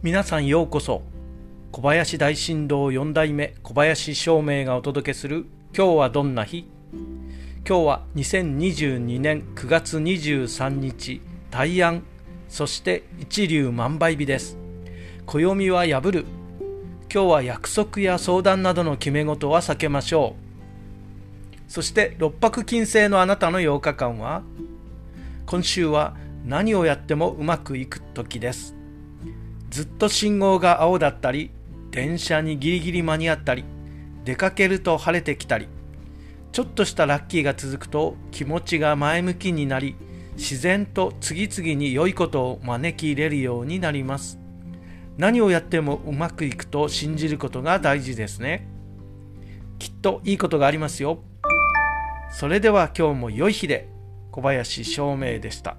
皆さんようこそ。小林大震動4代目小林照明がお届けする今日はどんな日？今日は2022年9月23日大安そして一粒万倍日です。暦は破る。今日は約束や相談などの決め事は避けましょう。そして六白金星のあなたの8日間は今週は何をやってもうまくいく時です。ずっと信号が青だったり電車にギリギリ間に合ったり出かけると晴れてきたりちょっとしたラッキーが続くと気持ちが前向きになり自然と次々に良いことを招き入れるようになります。何をやってもうまくいくと信じることが大事ですね。きっといいことがありますよ。それでは今日も良い日で小林照明でした。